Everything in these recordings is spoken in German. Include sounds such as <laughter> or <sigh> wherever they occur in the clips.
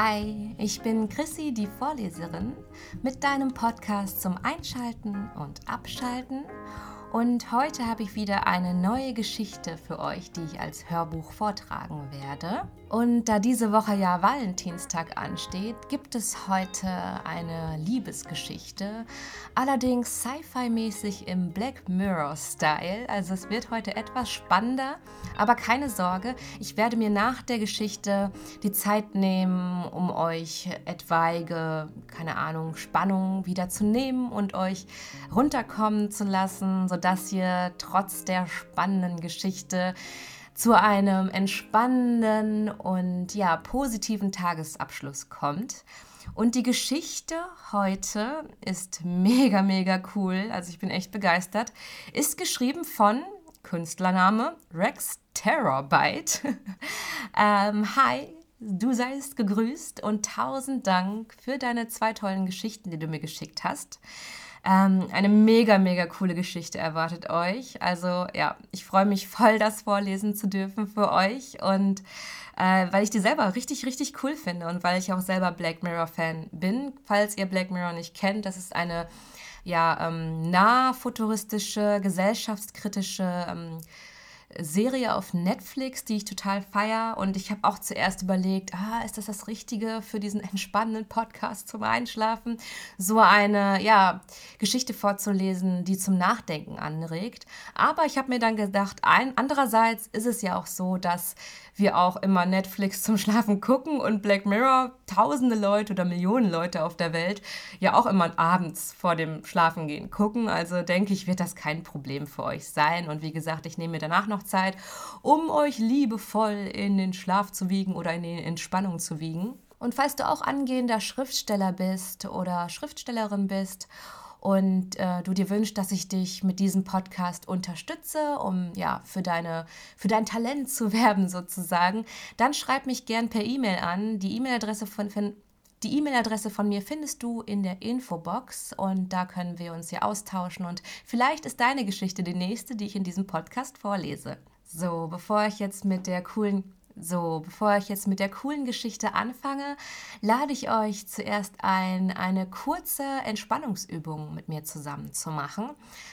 Hi, ich bin Chrissy, die Vorleserin, mit deinem Podcast zum Einschalten und Abschalten und heute habe ich wieder eine neue Geschichte für euch, die ich als Hörbuch vortragen werde. Und da diese Woche ja Valentinstag ansteht, gibt es heute eine Liebesgeschichte, allerdings sci-fi-mäßig im Black Mirror-Style. Also es wird heute etwas spannender, aber keine Sorge, ich werde mir nach der Geschichte die Zeit nehmen, um euch etwaige, keine Ahnung, Spannung wieder zu nehmen und euch runterkommen zu lassen, sodass ihr trotz der spannenden Geschichte zu einem entspannenden und ja positiven Tagesabschluss kommt. Und die Geschichte heute ist mega, mega cool. Also ich bin echt begeistert. Ist geschrieben von Künstlername Rex Terabyte. <laughs> ähm, hi, du seist gegrüßt und tausend Dank für deine zwei tollen Geschichten, die du mir geschickt hast. Ähm, eine mega, mega coole Geschichte erwartet euch. Also ja, ich freue mich voll, das vorlesen zu dürfen für euch und äh, weil ich die selber richtig, richtig cool finde und weil ich auch selber Black Mirror-Fan bin. Falls ihr Black Mirror nicht kennt, das ist eine ja, ähm, nah futuristische, gesellschaftskritische ähm, Serie auf Netflix, die ich total feier. Und ich habe auch zuerst überlegt, ah, ist das das Richtige für diesen entspannenden Podcast zum Einschlafen? So eine, ja, Geschichte vorzulesen, die zum Nachdenken anregt. Aber ich habe mir dann gedacht, ein, andererseits ist es ja auch so, dass wir auch immer Netflix zum Schlafen gucken und Black Mirror tausende Leute oder Millionen Leute auf der Welt ja auch immer abends vor dem Schlafengehen gucken. Also denke ich, wird das kein Problem für euch sein. Und wie gesagt, ich nehme mir danach noch Zeit, um euch liebevoll in den Schlaf zu wiegen oder in die Entspannung zu wiegen. Und falls du auch angehender Schriftsteller bist oder Schriftstellerin bist und äh, du dir wünschst, dass ich dich mit diesem Podcast unterstütze, um ja für deine für dein Talent zu <laughs> werben sozusagen, dann schreib mich gern per E-Mail an. Die E-Mail-Adresse von, von die E-Mail-Adresse von mir findest du in der Infobox und da können wir uns ja austauschen und vielleicht ist deine Geschichte die nächste, die ich in diesem Podcast vorlese. So, bevor ich jetzt mit der coolen so, bevor ich jetzt mit der coolen Geschichte anfange, lade ich euch zuerst ein, eine kurze Entspannungsübung mit mir zusammen zu machen.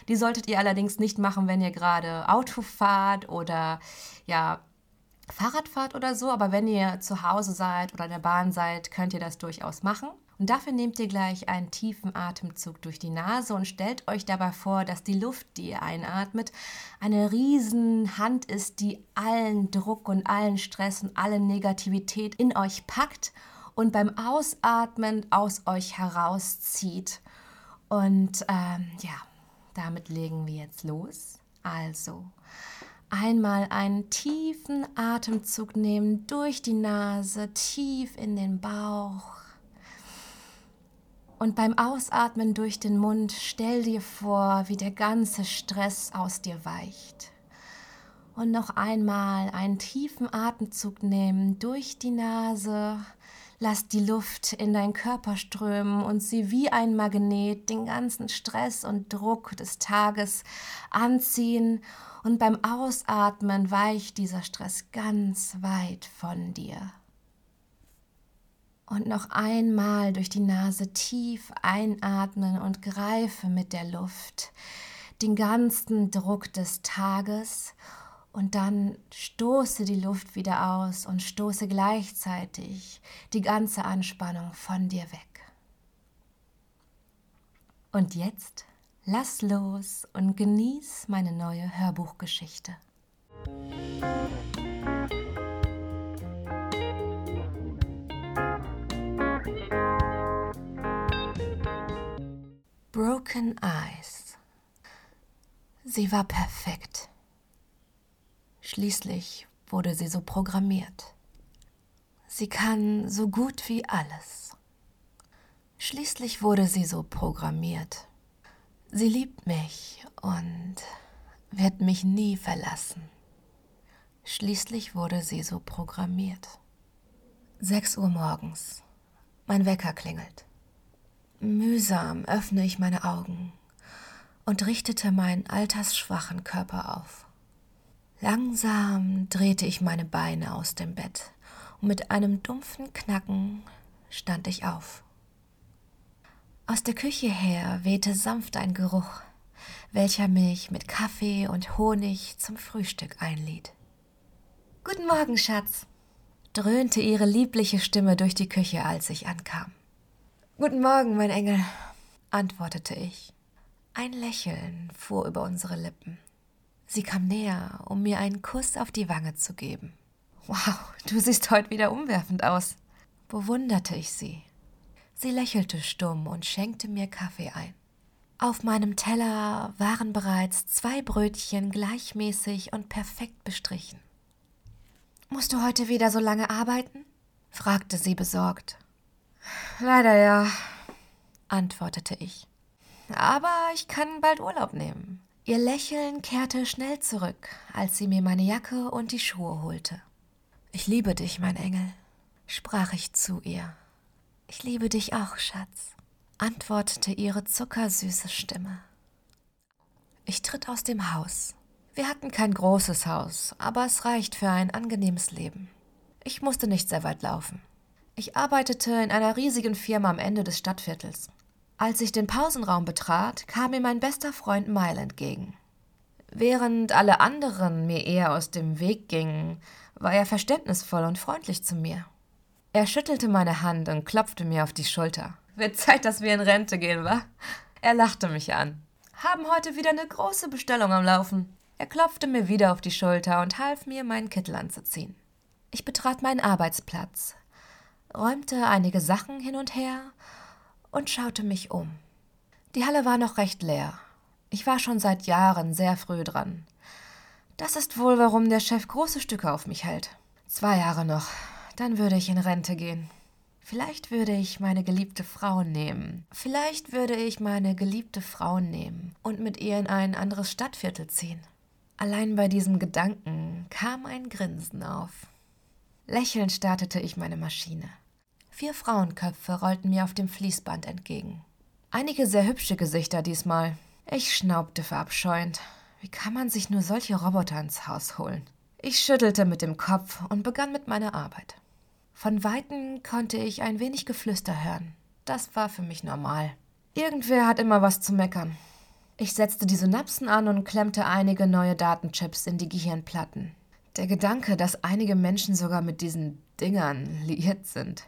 Die solltet ihr allerdings nicht machen, wenn ihr gerade Auto fahrt oder ja, Fahrrad fahrt oder so, aber wenn ihr zu Hause seid oder in der Bahn seid, könnt ihr das durchaus machen. Und dafür nehmt ihr gleich einen tiefen Atemzug durch die Nase und stellt euch dabei vor, dass die Luft, die ihr einatmet, eine riesen Hand ist, die allen Druck und allen Stress und alle Negativität in euch packt und beim Ausatmen aus euch herauszieht. Und ähm, ja, damit legen wir jetzt los. Also, einmal einen tiefen Atemzug nehmen durch die Nase, tief in den Bauch und beim Ausatmen durch den Mund stell dir vor, wie der ganze Stress aus dir weicht. Und noch einmal einen tiefen Atemzug nehmen durch die Nase. Lass die Luft in deinen Körper strömen und sie wie ein Magnet den ganzen Stress und Druck des Tages anziehen. Und beim Ausatmen weicht dieser Stress ganz weit von dir. Und noch einmal durch die Nase tief einatmen und greife mit der Luft den ganzen Druck des Tages und dann stoße die Luft wieder aus und stoße gleichzeitig die ganze Anspannung von dir weg. Und jetzt lass los und genieß meine neue Hörbuchgeschichte. Broken Eyes. Sie war perfekt. Schließlich wurde sie so programmiert. Sie kann so gut wie alles. Schließlich wurde sie so programmiert. Sie liebt mich und wird mich nie verlassen. Schließlich wurde sie so programmiert. Sechs Uhr morgens. Mein Wecker klingelt. Mühsam öffne ich meine Augen und richtete meinen altersschwachen Körper auf. Langsam drehte ich meine Beine aus dem Bett, Mit einem dumpfen Knacken stand ich auf. Aus der Küche her wehte sanft ein Geruch, welcher mich mit Kaffee und Honig zum Frühstück einlied. Guten Morgen, Schatz, dröhnte ihre liebliche Stimme durch die Küche, als ich ankam. Guten Morgen, mein Engel, antwortete ich. Ein Lächeln fuhr über unsere Lippen. Sie kam näher, um mir einen Kuss auf die Wange zu geben. Wow, du siehst heute wieder umwerfend aus, bewunderte ich sie. Sie lächelte stumm und schenkte mir Kaffee ein. Auf meinem Teller waren bereits zwei Brötchen gleichmäßig und perfekt bestrichen. Musst du heute wieder so lange arbeiten? fragte sie besorgt. Leider ja, antwortete ich. Aber ich kann bald Urlaub nehmen. Ihr Lächeln kehrte schnell zurück, als sie mir meine Jacke und die Schuhe holte. Ich liebe dich, mein Engel, sprach ich zu ihr. Ich liebe dich auch, Schatz, antwortete ihre zuckersüße Stimme. Ich tritt aus dem Haus. Wir hatten kein großes Haus, aber es reicht für ein angenehmes Leben. Ich musste nicht sehr weit laufen. Ich arbeitete in einer riesigen Firma am Ende des Stadtviertels. Als ich den Pausenraum betrat, kam mir mein bester Freund Mile entgegen. Während alle anderen mir eher aus dem Weg gingen, war er verständnisvoll und freundlich zu mir. Er schüttelte meine Hand und klopfte mir auf die Schulter. Wird Zeit, dass wir in Rente gehen, wa? Er lachte mich an. Haben heute wieder eine große Bestellung am Laufen. Er klopfte mir wieder auf die Schulter und half mir, meinen Kittel anzuziehen. Ich betrat meinen Arbeitsplatz, räumte einige Sachen hin und her und schaute mich um. Die Halle war noch recht leer. Ich war schon seit Jahren sehr früh dran. Das ist wohl, warum der Chef große Stücke auf mich hält. Zwei Jahre noch, dann würde ich in Rente gehen. Vielleicht würde ich meine geliebte Frau nehmen. Vielleicht würde ich meine geliebte Frau nehmen und mit ihr in ein anderes Stadtviertel ziehen. Allein bei diesem Gedanken kam ein Grinsen auf. Lächelnd startete ich meine Maschine. Vier Frauenköpfe rollten mir auf dem Fließband entgegen. Einige sehr hübsche Gesichter diesmal. Ich schnaubte verabscheuend. Wie kann man sich nur solche Roboter ins Haus holen? Ich schüttelte mit dem Kopf und begann mit meiner Arbeit. Von weitem konnte ich ein wenig Geflüster hören. Das war für mich normal. Irgendwer hat immer was zu meckern. Ich setzte die Synapsen an und klemmte einige neue Datenchips in die Gehirnplatten. Der Gedanke, dass einige Menschen sogar mit diesen Dingern liiert sind,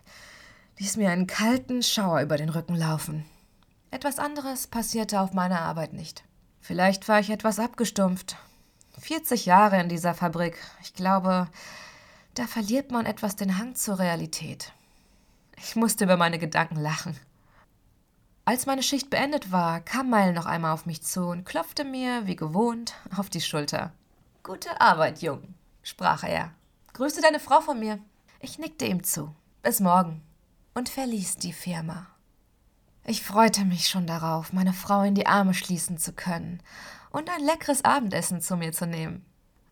ließ mir einen kalten Schauer über den Rücken laufen. Etwas anderes passierte auf meiner Arbeit nicht. Vielleicht war ich etwas abgestumpft. 40 Jahre in dieser Fabrik. Ich glaube, da verliert man etwas den Hang zur Realität. Ich musste über meine Gedanken lachen. Als meine Schicht beendet war, kam Mile noch einmal auf mich zu und klopfte mir, wie gewohnt, auf die Schulter. Gute Arbeit, Jung, sprach er. Grüße deine Frau von mir. Ich nickte ihm zu. Bis morgen. Und verließ die Firma. Ich freute mich schon darauf, meine Frau in die Arme schließen zu können und ein leckeres Abendessen zu mir zu nehmen.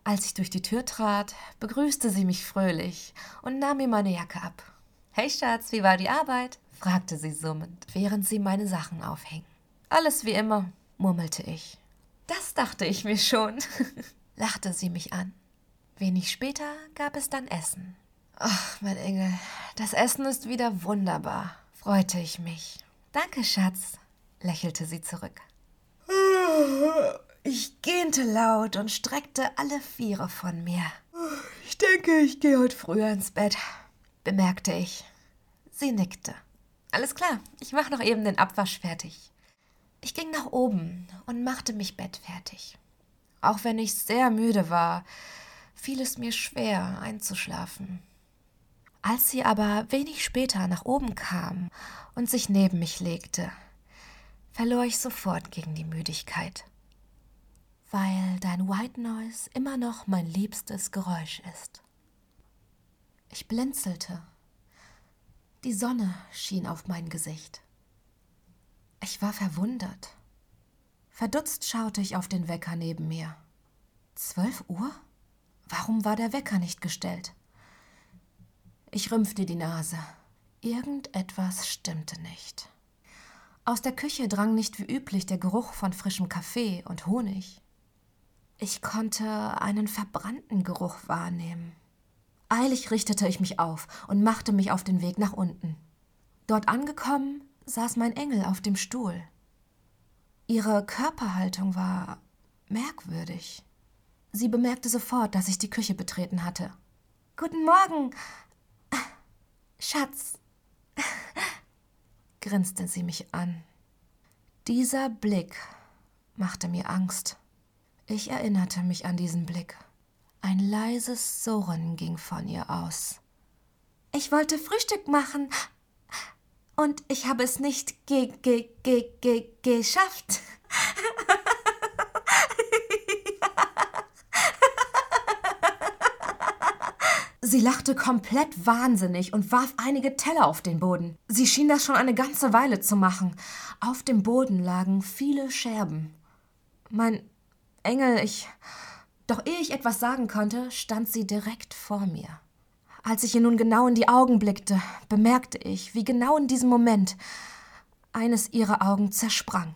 Als ich durch die Tür trat, begrüßte sie mich fröhlich und nahm mir meine Jacke ab. Hey Schatz, wie war die Arbeit? fragte sie summend, während sie meine Sachen aufhing. Alles wie immer, murmelte ich. Das dachte ich mir schon, <laughs> lachte sie mich an. Wenig später gab es dann Essen. Ach, mein Engel, das Essen ist wieder wunderbar, freute ich mich. Danke, Schatz, lächelte sie zurück. Ich gähnte laut und streckte alle Viere von mir. Ich denke, ich gehe heute früher ins Bett, bemerkte ich. Sie nickte. Alles klar, ich mache noch eben den Abwasch fertig. Ich ging nach oben und machte mich bettfertig. Auch wenn ich sehr müde war, fiel es mir schwer einzuschlafen. Als sie aber wenig später nach oben kam und sich neben mich legte, verlor ich sofort gegen die Müdigkeit weil dein White Noise immer noch mein liebstes Geräusch ist. Ich blinzelte. Die Sonne schien auf mein Gesicht. Ich war verwundert. Verdutzt schaute ich auf den Wecker neben mir. Zwölf Uhr? Warum war der Wecker nicht gestellt? Ich rümpfte die Nase. Irgendetwas stimmte nicht. Aus der Küche drang nicht wie üblich der Geruch von frischem Kaffee und Honig. Ich konnte einen verbrannten Geruch wahrnehmen. Eilig richtete ich mich auf und machte mich auf den Weg nach unten. Dort angekommen, saß mein Engel auf dem Stuhl. Ihre Körperhaltung war merkwürdig. Sie bemerkte sofort, dass ich die Küche betreten hatte. Guten Morgen, Schatz, <laughs> grinste sie mich an. Dieser Blick machte mir Angst. Ich erinnerte mich an diesen Blick. Ein leises Surren ging von ihr aus. Ich wollte Frühstück machen und ich habe es nicht ge ge ge ge geschafft. <laughs> Sie lachte komplett wahnsinnig und warf einige Teller auf den Boden. Sie schien das schon eine ganze Weile zu machen. Auf dem Boden lagen viele Scherben. Mein Engel, ich doch ehe ich etwas sagen konnte, stand sie direkt vor mir. Als ich ihr nun genau in die Augen blickte, bemerkte ich, wie genau in diesem Moment eines ihrer Augen zersprang.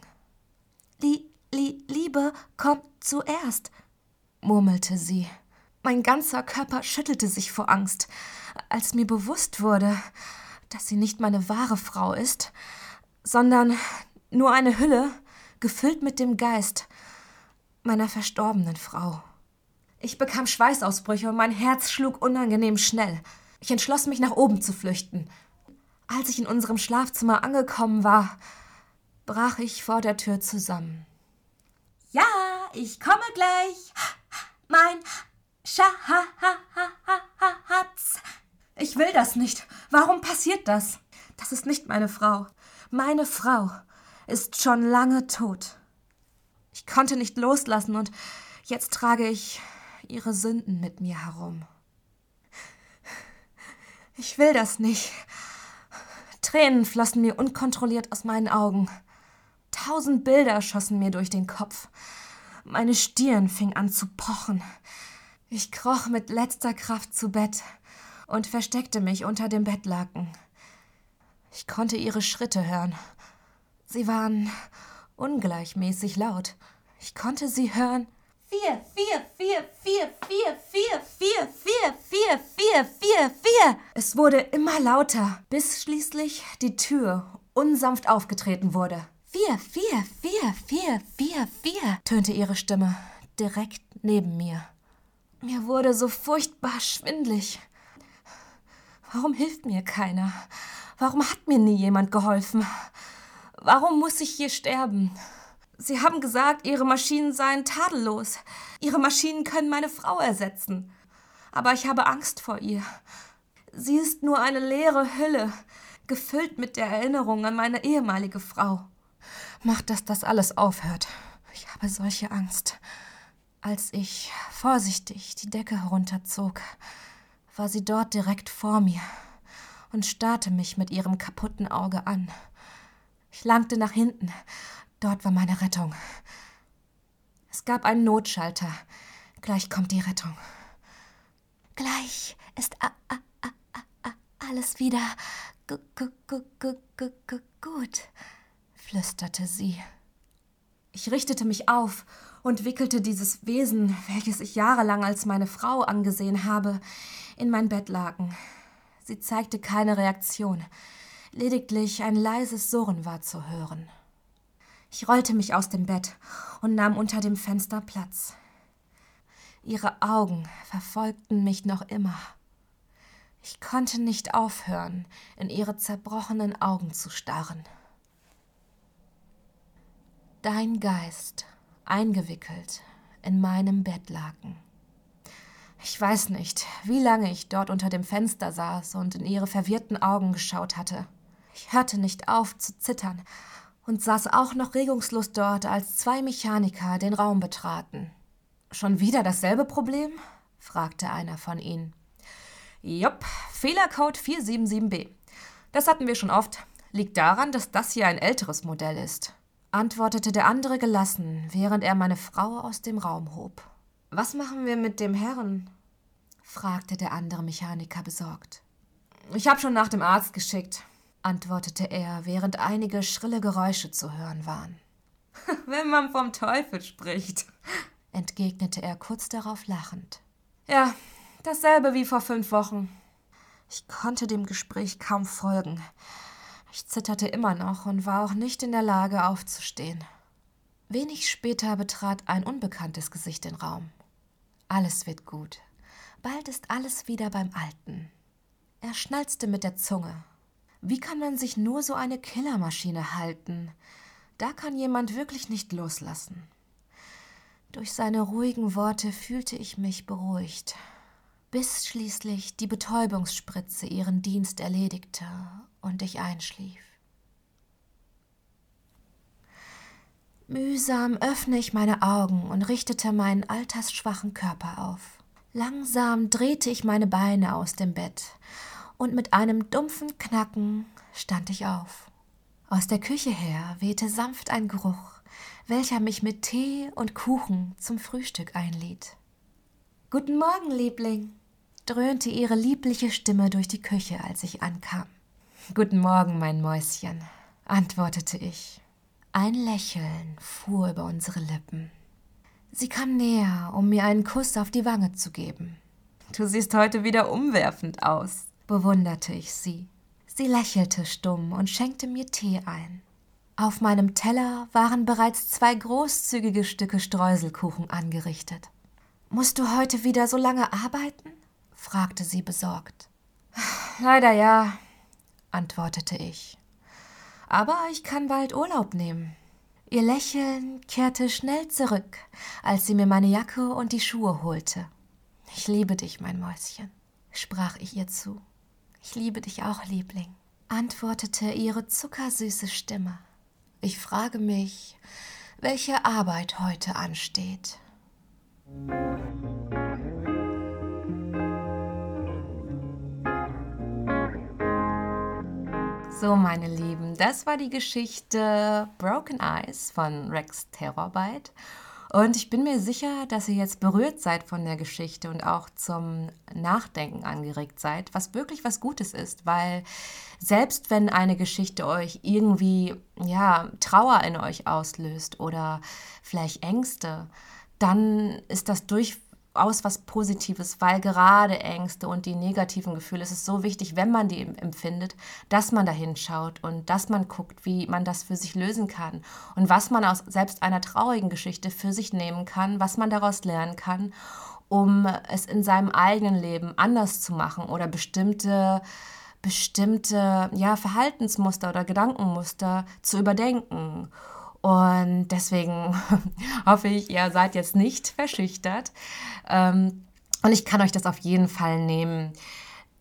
Lie, li, Liebe kommt zuerst, murmelte sie. Mein ganzer Körper schüttelte sich vor Angst, als mir bewusst wurde, dass sie nicht meine wahre Frau ist, sondern nur eine Hülle, gefüllt mit dem Geist meiner verstorbenen Frau. Ich bekam Schweißausbrüche und mein Herz schlug unangenehm schnell. Ich entschloss mich, nach oben zu flüchten. Als ich in unserem Schlafzimmer angekommen war, brach ich vor der Tür zusammen. Ja, ich komme gleich. Mein Schatz. Ich will das nicht. Warum passiert das? Das ist nicht meine Frau. Meine Frau ist schon lange tot. Ich konnte nicht loslassen und jetzt trage ich ihre Sünden mit mir herum. Ich will das nicht. Tränen flossen mir unkontrolliert aus meinen Augen. Tausend Bilder schossen mir durch den Kopf. Meine Stirn fing an zu pochen. Ich kroch mit letzter Kraft zu Bett und versteckte mich unter dem Bettlaken. Ich konnte ihre Schritte hören. Sie waren ungleichmäßig laut. Ich konnte sie hören vier, vier, vier, vier, vier, vier, vier, vier, vier, vier, vier, vier. Es wurde immer lauter, bis schließlich die Tür unsanft aufgetreten wurde. Vier, vier, vier, vier, vier, vier, tönte ihre Stimme direkt neben mir. Mir wurde so furchtbar schwindlig. Warum hilft mir keiner? Warum hat mir nie jemand geholfen? Warum muss ich hier sterben? Sie haben gesagt, Ihre Maschinen seien tadellos. Ihre Maschinen können meine Frau ersetzen. Aber ich habe Angst vor ihr. Sie ist nur eine leere Hülle, gefüllt mit der Erinnerung an meine ehemalige Frau. Macht, dass das alles aufhört. Ich habe solche Angst. Als ich vorsichtig die Decke herunterzog, war sie dort direkt vor mir und starrte mich mit ihrem kaputten Auge an. Ich langte nach hinten Dort war meine Rettung. Es gab einen Notschalter. Gleich kommt die Rettung. Gleich ist alles wieder gut, flüsterte sie. Ich richtete mich auf und wickelte dieses Wesen, welches ich jahrelang als meine Frau angesehen habe, in mein Bettlaken. Sie zeigte keine Reaktion, lediglich ein leises Surren war zu hören. Ich rollte mich aus dem Bett und nahm unter dem Fenster Platz. Ihre Augen verfolgten mich noch immer. Ich konnte nicht aufhören, in ihre zerbrochenen Augen zu starren. Dein Geist eingewickelt in meinem Bettlaken. Ich weiß nicht, wie lange ich dort unter dem Fenster saß und in ihre verwirrten Augen geschaut hatte. Ich hörte nicht auf zu zittern, und saß auch noch regungslos dort, als zwei Mechaniker den Raum betraten. Schon wieder dasselbe Problem? fragte einer von ihnen. Jupp, Fehlercode 477b. Das hatten wir schon oft. Liegt daran, dass das hier ein älteres Modell ist, antwortete der andere gelassen, während er meine Frau aus dem Raum hob. Was machen wir mit dem Herrn? fragte der andere Mechaniker besorgt. Ich habe schon nach dem Arzt geschickt antwortete er, während einige schrille Geräusche zu hören waren. <laughs> Wenn man vom Teufel spricht, <laughs> entgegnete er kurz darauf lachend. Ja, dasselbe wie vor fünf Wochen. Ich konnte dem Gespräch kaum folgen. Ich zitterte immer noch und war auch nicht in der Lage aufzustehen. Wenig später betrat ein unbekanntes Gesicht den Raum. Alles wird gut. Bald ist alles wieder beim Alten. Er schnalzte mit der Zunge. Wie kann man sich nur so eine Killermaschine halten? Da kann jemand wirklich nicht loslassen. Durch seine ruhigen Worte fühlte ich mich beruhigt, bis schließlich die Betäubungsspritze ihren Dienst erledigte und ich einschlief. Mühsam öffne ich meine Augen und richtete meinen altersschwachen Körper auf. Langsam drehte ich meine Beine aus dem Bett und mit einem dumpfen Knacken stand ich auf. Aus der Küche her wehte sanft ein Geruch, welcher mich mit Tee und Kuchen zum Frühstück einlied. Guten Morgen, Liebling, dröhnte ihre liebliche Stimme durch die Küche, als ich ankam. Guten Morgen, mein Mäuschen, antwortete ich. Ein Lächeln fuhr über unsere Lippen. Sie kam näher, um mir einen Kuss auf die Wange zu geben. Du siehst heute wieder umwerfend aus, bewunderte ich sie. Sie lächelte stumm und schenkte mir Tee ein. Auf meinem Teller waren bereits zwei großzügige Stücke Streuselkuchen angerichtet. Musst du heute wieder so lange arbeiten? fragte sie besorgt. Leider ja, antwortete ich. Aber ich kann bald Urlaub nehmen. Ihr Lächeln kehrte schnell zurück, als sie mir meine Jacke und die Schuhe holte. Ich liebe dich, mein Mäuschen, sprach ich ihr zu. Ich liebe dich auch, Liebling, antwortete ihre zuckersüße Stimme. Ich frage mich, welche Arbeit heute ansteht. So, meine Lieben, das war die Geschichte Broken Eyes von Rex Terrorbite. Und ich bin mir sicher, dass ihr jetzt berührt seid von der Geschichte und auch zum Nachdenken angeregt seid, was wirklich was Gutes ist, weil selbst wenn eine Geschichte euch irgendwie ja, Trauer in euch auslöst oder vielleicht Ängste, dann ist das durch aus was Positives, weil gerade Ängste und die negativen Gefühle, es ist so wichtig, wenn man die empfindet, dass man da hinschaut und dass man guckt, wie man das für sich lösen kann und was man aus selbst einer traurigen Geschichte für sich nehmen kann, was man daraus lernen kann, um es in seinem eigenen Leben anders zu machen oder bestimmte bestimmte ja, Verhaltensmuster oder Gedankenmuster zu überdenken und deswegen <laughs> hoffe ich, ihr seid jetzt nicht verschüchtert. Ähm, und ich kann euch das auf jeden Fall nehmen.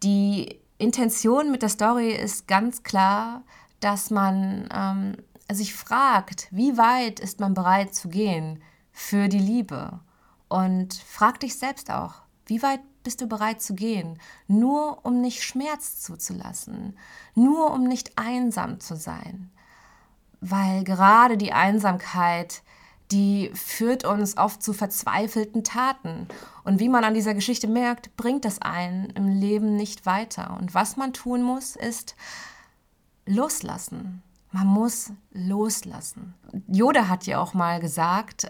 Die Intention mit der Story ist ganz klar, dass man ähm, sich fragt, wie weit ist man bereit zu gehen für die Liebe? Und frag dich selbst auch, wie weit bist du bereit zu gehen, nur um nicht Schmerz zuzulassen, nur um nicht einsam zu sein weil gerade die Einsamkeit, die führt uns oft zu verzweifelten Taten. Und wie man an dieser Geschichte merkt, bringt das einen im Leben nicht weiter. Und was man tun muss, ist loslassen. Man muss loslassen. Yoda hat ja auch mal gesagt,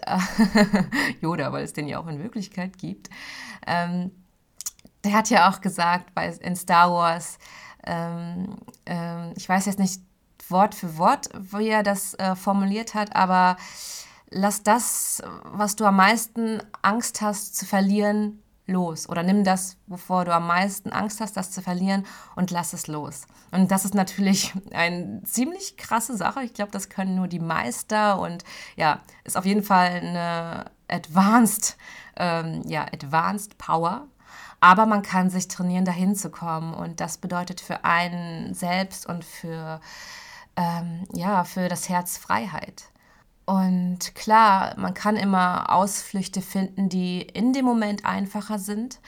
<laughs> Yoda, weil es den ja auch in Wirklichkeit gibt, ähm, der hat ja auch gesagt bei, in Star Wars, ähm, ähm, ich weiß jetzt nicht Wort für Wort, wie er das äh, formuliert hat, aber lass das, was du am meisten Angst hast zu verlieren, los. Oder nimm das, wovor du am meisten Angst hast, das zu verlieren und lass es los. Und das ist natürlich <laughs> eine ziemlich krasse Sache. Ich glaube, das können nur die Meister und ja, ist auf jeden Fall eine Advanced, ähm, ja, Advanced Power. Aber man kann sich trainieren, dahin zu kommen. Und das bedeutet für einen selbst und für ähm, ja, für das Herz Freiheit. Und klar, man kann immer Ausflüchte finden, die in dem Moment einfacher sind,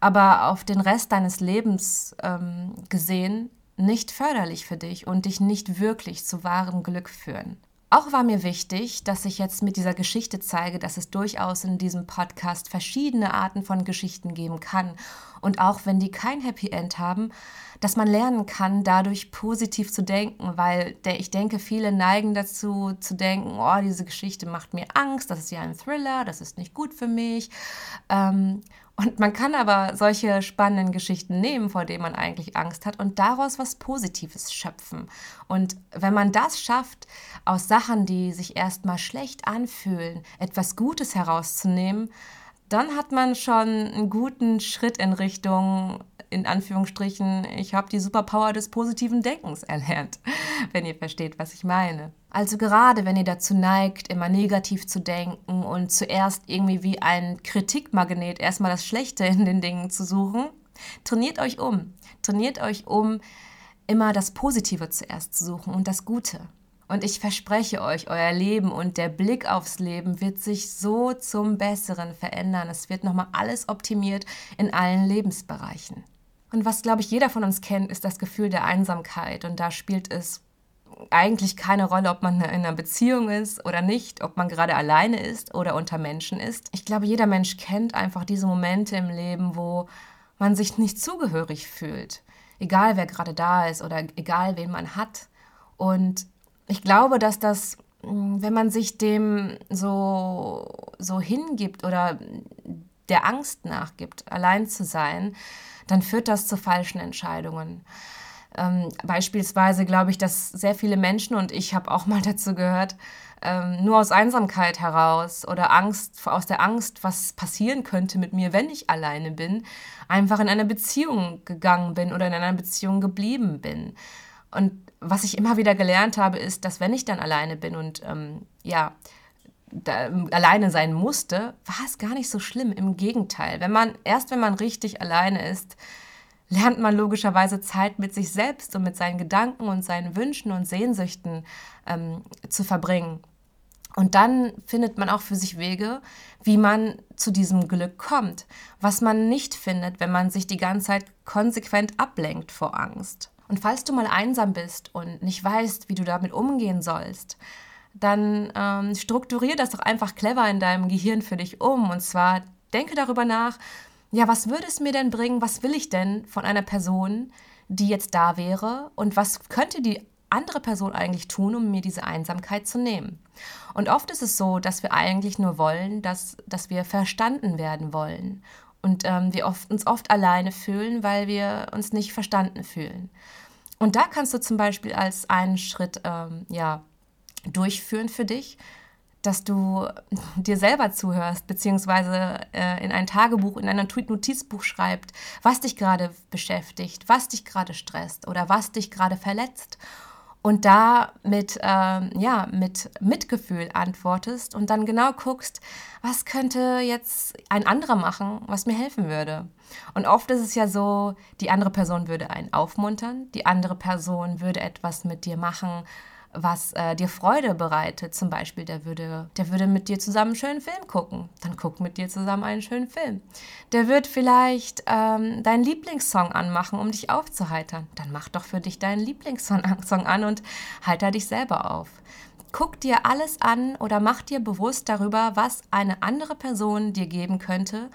aber auf den Rest deines Lebens ähm, gesehen nicht förderlich für dich und dich nicht wirklich zu wahrem Glück führen. Auch war mir wichtig, dass ich jetzt mit dieser Geschichte zeige, dass es durchaus in diesem Podcast verschiedene Arten von Geschichten geben kann Und auch wenn die kein Happy End haben, dass man lernen kann, dadurch positiv zu denken, weil ich denke, viele neigen dazu zu denken, oh, diese Geschichte macht mir Angst, das ist ja ein Thriller, das ist nicht gut für mich. Und man kann aber solche spannenden Geschichten nehmen, vor denen man eigentlich Angst hat, und daraus was Positives schöpfen. Und wenn man das schafft, aus Sachen, die sich erstmal schlecht anfühlen, etwas Gutes herauszunehmen, dann hat man schon einen guten Schritt in Richtung in Anführungsstrichen, ich habe die Superpower des positiven Denkens erlernt, <laughs> wenn ihr versteht, was ich meine. Also gerade wenn ihr dazu neigt, immer negativ zu denken und zuerst irgendwie wie ein Kritikmagnet erstmal das Schlechte in den Dingen zu suchen, trainiert euch um. Trainiert euch um, immer das Positive zuerst zu suchen und das Gute. Und ich verspreche euch, euer Leben und der Blick aufs Leben wird sich so zum Besseren verändern. Es wird nochmal alles optimiert in allen Lebensbereichen. Und was, glaube ich, jeder von uns kennt, ist das Gefühl der Einsamkeit. Und da spielt es eigentlich keine Rolle, ob man in einer Beziehung ist oder nicht, ob man gerade alleine ist oder unter Menschen ist. Ich glaube, jeder Mensch kennt einfach diese Momente im Leben, wo man sich nicht zugehörig fühlt. Egal, wer gerade da ist oder egal, wen man hat. Und ich glaube, dass das, hm, wenn man sich dem so, so hingibt oder der Angst nachgibt, allein zu sein, dann führt das zu falschen Entscheidungen. Ähm, beispielsweise glaube ich, dass sehr viele Menschen, und ich habe auch <laughs> mal dazu gehört, ähm, nur aus Einsamkeit heraus oder Angst, aus der Angst, was passieren könnte mit mir, wenn ich alleine bin, einfach in eine Beziehung gegangen bin oder in einer Beziehung geblieben bin. Und was ich immer wieder gelernt habe, ist, dass wenn ich dann alleine bin und ähm, ja, da, alleine sein musste, war es gar nicht so schlimm. Im Gegenteil, wenn man erst wenn man richtig alleine ist, lernt man logischerweise Zeit mit sich selbst und mit seinen Gedanken und seinen Wünschen und Sehnsüchten ähm, zu verbringen. Und dann findet man auch für sich Wege, wie man zu diesem Glück kommt, was man nicht findet, wenn man sich die ganze Zeit konsequent ablenkt vor Angst. Und falls du mal einsam bist und nicht weißt, wie du damit umgehen sollst, dann ähm, strukturier das doch einfach clever in deinem Gehirn für dich um. Und zwar denke darüber nach, ja, was würde es mir denn bringen, was will ich denn von einer Person, die jetzt da wäre und was könnte die andere Person eigentlich tun, um mir diese Einsamkeit zu nehmen. Und oft ist es so, dass wir eigentlich nur wollen, dass, dass wir verstanden werden wollen. Und ähm, wir oft, uns oft alleine fühlen, weil wir uns nicht verstanden fühlen. Und da kannst du zum Beispiel als einen Schritt ähm, ja, durchführen für dich, dass du dir selber zuhörst, beziehungsweise äh, in ein Tagebuch, in ein Notizbuch schreibst, was dich gerade beschäftigt, was dich gerade stresst oder was dich gerade verletzt. Und da mit, ähm, ja, mit Mitgefühl antwortest und dann genau guckst, was könnte jetzt ein anderer machen, was mir helfen würde. Und oft ist es ja so, die andere Person würde einen aufmuntern, die andere Person würde etwas mit dir machen, was äh, dir Freude bereitet. Zum Beispiel, der würde, der würde mit dir zusammen einen schönen Film gucken. Dann guck mit dir zusammen einen schönen Film. Der wird vielleicht ähm, deinen Lieblingssong anmachen, um dich aufzuheitern. Dann mach doch für dich deinen Lieblingssong an und heiter dich selber auf. Guck dir alles an oder mach dir bewusst darüber, was eine andere Person dir geben könnte,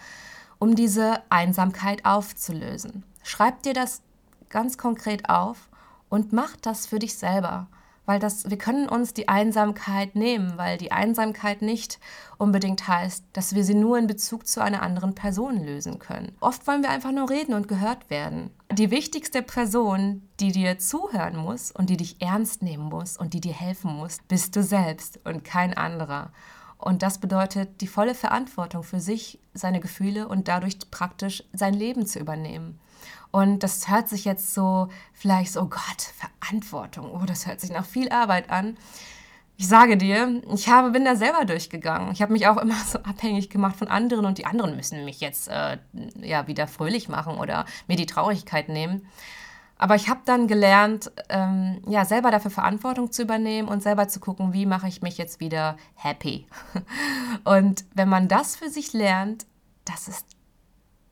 um diese Einsamkeit aufzulösen. Schreib dir das ganz konkret auf und mach das für dich selber weil das, wir können uns die Einsamkeit nehmen, weil die Einsamkeit nicht unbedingt heißt, dass wir sie nur in Bezug zu einer anderen Person lösen können. Oft wollen wir einfach nur reden und gehört werden. Die wichtigste Person, die dir zuhören muss und die dich ernst nehmen muss und die dir helfen muss, bist du selbst und kein anderer. Und das bedeutet, die volle Verantwortung für sich, seine Gefühle und dadurch praktisch sein Leben zu übernehmen. Und das hört sich jetzt so vielleicht so, oh Gott, Verantwortung, oh, das hört sich nach viel Arbeit an. Ich sage dir, ich habe, bin da selber durchgegangen. Ich habe mich auch immer <laughs> so abhängig gemacht von anderen und die anderen müssen mich jetzt äh, ja, wieder fröhlich machen oder mir die Traurigkeit nehmen. Aber ich habe dann gelernt, ähm, ja, selber dafür Verantwortung zu übernehmen und selber zu gucken, wie mache ich mich jetzt wieder happy. <laughs> Und wenn man das für sich lernt, das ist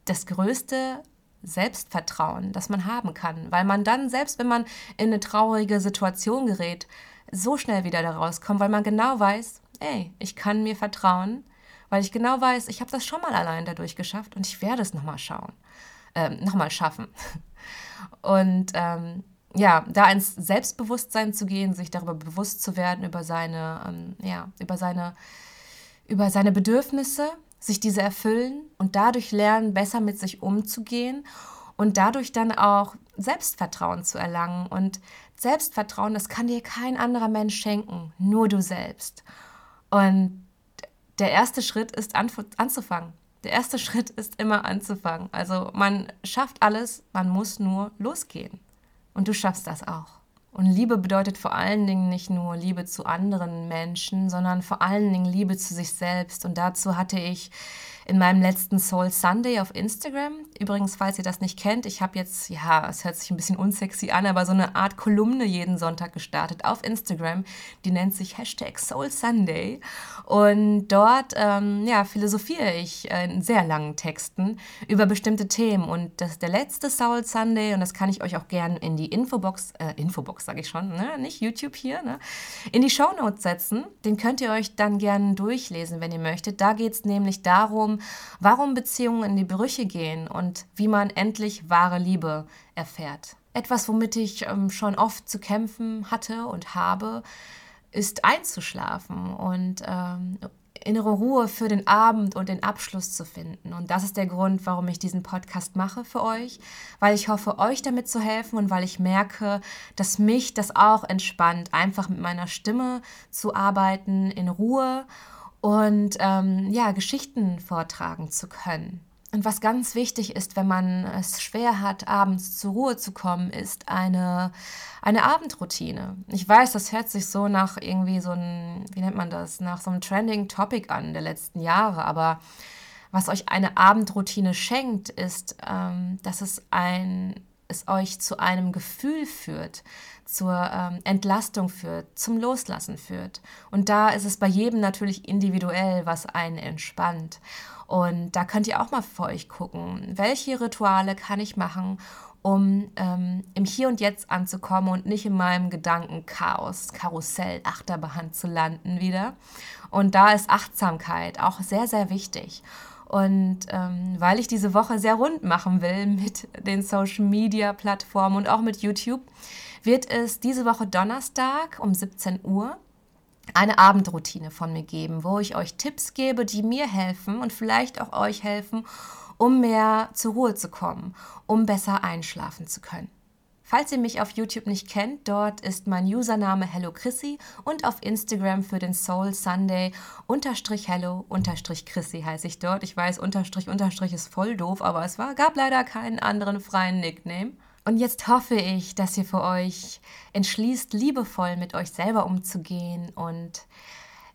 das größte Selbstvertrauen, das man haben kann, weil man dann, selbst wenn man in eine traurige Situation gerät, so schnell wieder da rauskommt, weil man genau weiß, ey, ich kann mir vertrauen, weil ich genau weiß, ich habe das schon mal allein dadurch geschafft und ich werde es nochmal schauen. äh, nochmal schaffen. <laughs> Und ähm, ja, da ins Selbstbewusstsein zu gehen, sich darüber bewusst zu werden, über seine, ähm, ja, über seine, über seine Bedürfnisse, sich diese erfüllen und dadurch lernen, besser mit sich umzugehen und dadurch dann auch Selbstvertrauen zu erlangen. Und Selbstvertrauen, das kann dir kein anderer Mensch schenken, nur du selbst. Und der erste Schritt ist anzufangen. Der erste Schritt ist immer anzufangen. Also man schafft alles, man muss nur losgehen. Und du schaffst das auch. Und Liebe bedeutet vor allen Dingen nicht nur Liebe zu anderen Menschen, sondern vor allen Dingen Liebe zu sich selbst. Und dazu hatte ich in meinem letzten Soul Sunday auf Instagram. Übrigens, falls ihr das nicht kennt, ich habe jetzt, ja, es hört sich ein bisschen unsexy an, aber so eine Art Kolumne jeden Sonntag gestartet auf Instagram. Die nennt sich Hashtag Soul Sunday. Und dort, ähm, ja, philosophiere ich äh, in sehr langen Texten über bestimmte Themen. Und das ist der letzte Soul Sunday und das kann ich euch auch gerne in die Infobox, äh, Infobox sage ich schon, ne? nicht YouTube hier, ne? in die Show Notes setzen. Den könnt ihr euch dann gerne durchlesen, wenn ihr möchtet. Da geht es nämlich darum, warum Beziehungen in die Brüche gehen und wie man endlich wahre Liebe erfährt. Etwas, womit ich ähm, schon oft zu kämpfen hatte und habe, ist einzuschlafen und ähm, innere Ruhe für den Abend und den Abschluss zu finden. Und das ist der Grund, warum ich diesen Podcast mache für euch, weil ich hoffe, euch damit zu helfen und weil ich merke, dass mich das auch entspannt, einfach mit meiner Stimme zu arbeiten, in Ruhe und ähm, ja, Geschichten vortragen zu können. Und was ganz wichtig ist, wenn man es schwer hat, abends zur Ruhe zu kommen, ist eine, eine Abendroutine. Ich weiß, das hört sich so nach irgendwie so ein, wie nennt man das, nach so einem Trending Topic an der letzten Jahre, aber was euch eine Abendroutine schenkt, ist, ähm, dass es ein es euch zu einem Gefühl führt, zur ähm, Entlastung führt, zum Loslassen führt. Und da ist es bei jedem natürlich individuell, was einen entspannt. Und da könnt ihr auch mal für euch gucken, welche Rituale kann ich machen, um ähm, im Hier und Jetzt anzukommen und nicht in meinem Gedankenchaos, Karussell, Achterbahn zu landen wieder. Und da ist Achtsamkeit auch sehr, sehr wichtig. Und ähm, weil ich diese Woche sehr rund machen will mit den Social-Media-Plattformen und auch mit YouTube, wird es diese Woche Donnerstag um 17 Uhr eine Abendroutine von mir geben, wo ich euch Tipps gebe, die mir helfen und vielleicht auch euch helfen, um mehr zur Ruhe zu kommen, um besser einschlafen zu können. Falls ihr mich auf YouTube nicht kennt, dort ist mein Username Hello Chrissy und auf Instagram für den Soul Sunday unterstrich Hello unterstrich Chrissy heiße ich dort. Ich weiß, unterstrich unterstrich ist voll doof, aber es war, gab leider keinen anderen freien Nickname. Und jetzt hoffe ich, dass ihr für euch entschließt, liebevoll mit euch selber umzugehen und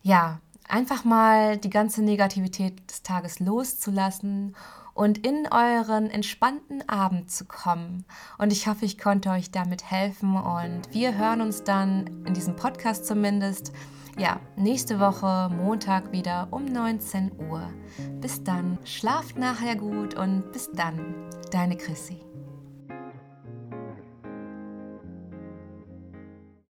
ja, einfach mal die ganze Negativität des Tages loszulassen und in euren entspannten Abend zu kommen. Und ich hoffe, ich konnte euch damit helfen und wir hören uns dann in diesem Podcast zumindest. Ja, nächste Woche Montag wieder um 19 Uhr. Bis dann, schlaft nachher gut und bis dann, deine Chrissy.